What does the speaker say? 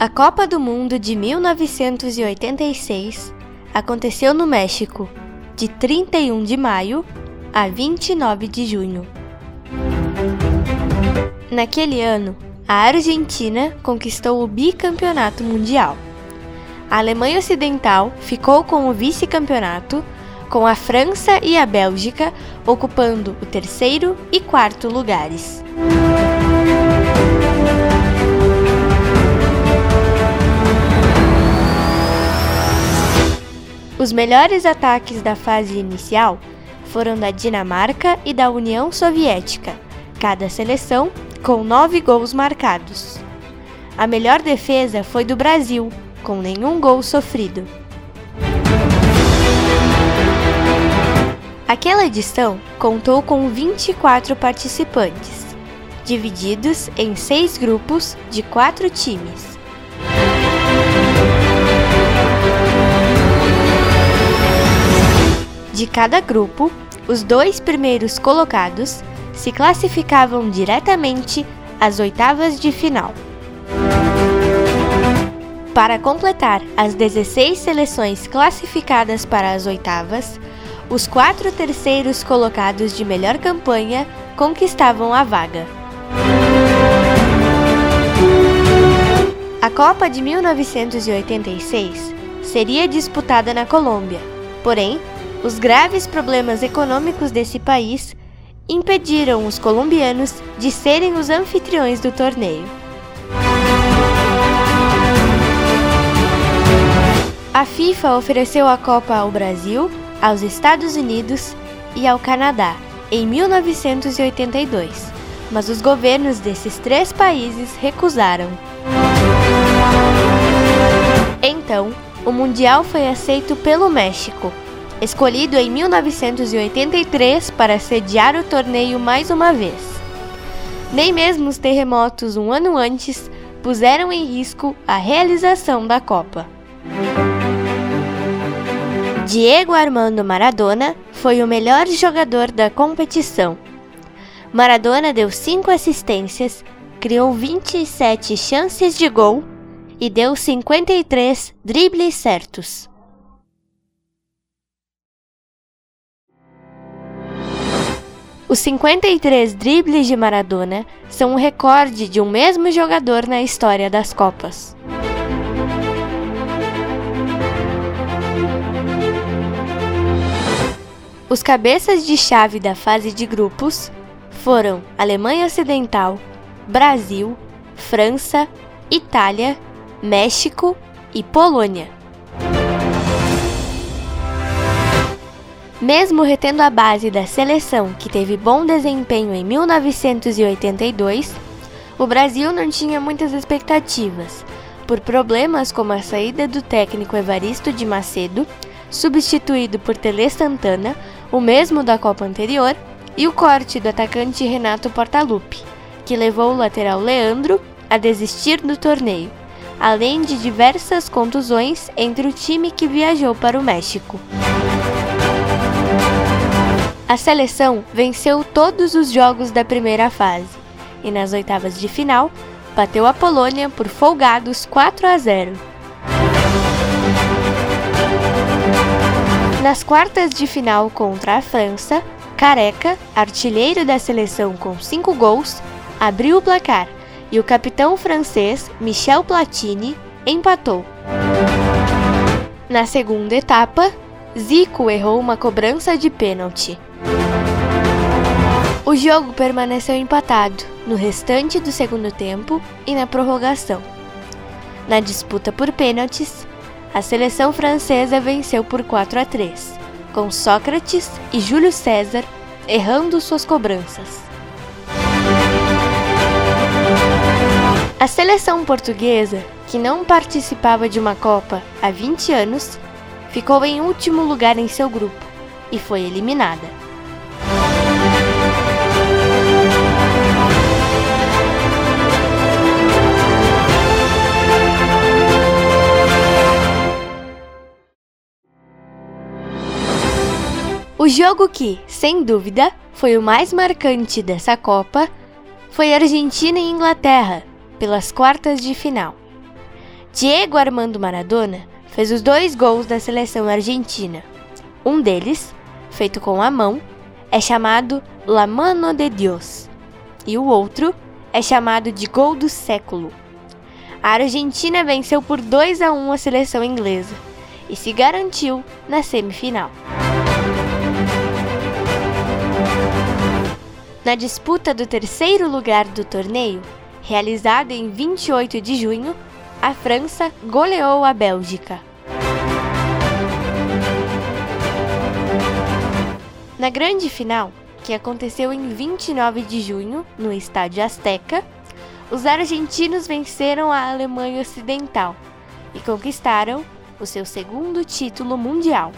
A Copa do Mundo de 1986 aconteceu no México, de 31 de maio a 29 de junho. Naquele ano, a Argentina conquistou o bicampeonato mundial. A Alemanha Ocidental ficou com o vice-campeonato, com a França e a Bélgica ocupando o terceiro e quarto lugares. Os melhores ataques da fase inicial foram da Dinamarca e da União Soviética, cada seleção com nove gols marcados. A melhor defesa foi do Brasil, com nenhum gol sofrido. Aquela edição contou com 24 participantes, divididos em seis grupos de quatro times. De cada grupo, os dois primeiros colocados se classificavam diretamente às oitavas de final. Para completar as 16 seleções classificadas para as oitavas, os quatro terceiros colocados de melhor campanha conquistavam a vaga. A Copa de 1986 seria disputada na Colômbia, porém, os graves problemas econômicos desse país impediram os colombianos de serem os anfitriões do torneio. A FIFA ofereceu a Copa ao Brasil, aos Estados Unidos e ao Canadá em 1982, mas os governos desses três países recusaram. Então, o Mundial foi aceito pelo México, escolhido em 1983 para sediar o torneio mais uma vez. Nem mesmo os terremotos um ano antes puseram em risco a realização da Copa. Diego Armando Maradona foi o melhor jogador da competição. Maradona deu 5 assistências, criou 27 chances de gol e deu 53 dribles certos. Os 53 dribles de Maradona são um recorde de um mesmo jogador na história das Copas. Os cabeças de chave da fase de grupos foram Alemanha Ocidental, Brasil, França, Itália, México e Polônia. Mesmo retendo a base da seleção que teve bom desempenho em 1982, o Brasil não tinha muitas expectativas, por problemas como a saída do técnico Evaristo de Macedo, substituído por Tele Santana, o mesmo da Copa anterior, e o corte do atacante Renato Portaluppi, que levou o lateral Leandro a desistir do torneio, além de diversas contusões entre o time que viajou para o México. A seleção venceu todos os jogos da primeira fase e nas oitavas de final bateu a Polônia por folgados 4 a 0. Nas quartas de final contra a França, Careca, artilheiro da seleção com 5 gols, abriu o placar e o capitão francês Michel Platini empatou. Na segunda etapa, Zico errou uma cobrança de pênalti. O jogo permaneceu empatado no restante do segundo tempo e na prorrogação. Na disputa por pênaltis, a seleção francesa venceu por 4 a 3, com Sócrates e Júlio César errando suas cobranças. A seleção portuguesa, que não participava de uma Copa há 20 anos, ficou em último lugar em seu grupo e foi eliminada. O jogo que, sem dúvida, foi o mais marcante dessa Copa foi Argentina e Inglaterra, pelas quartas de final. Diego Armando Maradona fez os dois gols da seleção argentina. Um deles, feito com a mão, é chamado La Mano de Dios, e o outro é chamado de gol do século. A Argentina venceu por 2 a 1 a seleção inglesa e se garantiu na semifinal. Na disputa do terceiro lugar do torneio, realizada em 28 de junho, a França goleou a Bélgica. Na grande final, que aconteceu em 29 de junho no Estádio Azteca, os argentinos venceram a Alemanha Ocidental e conquistaram o seu segundo título mundial.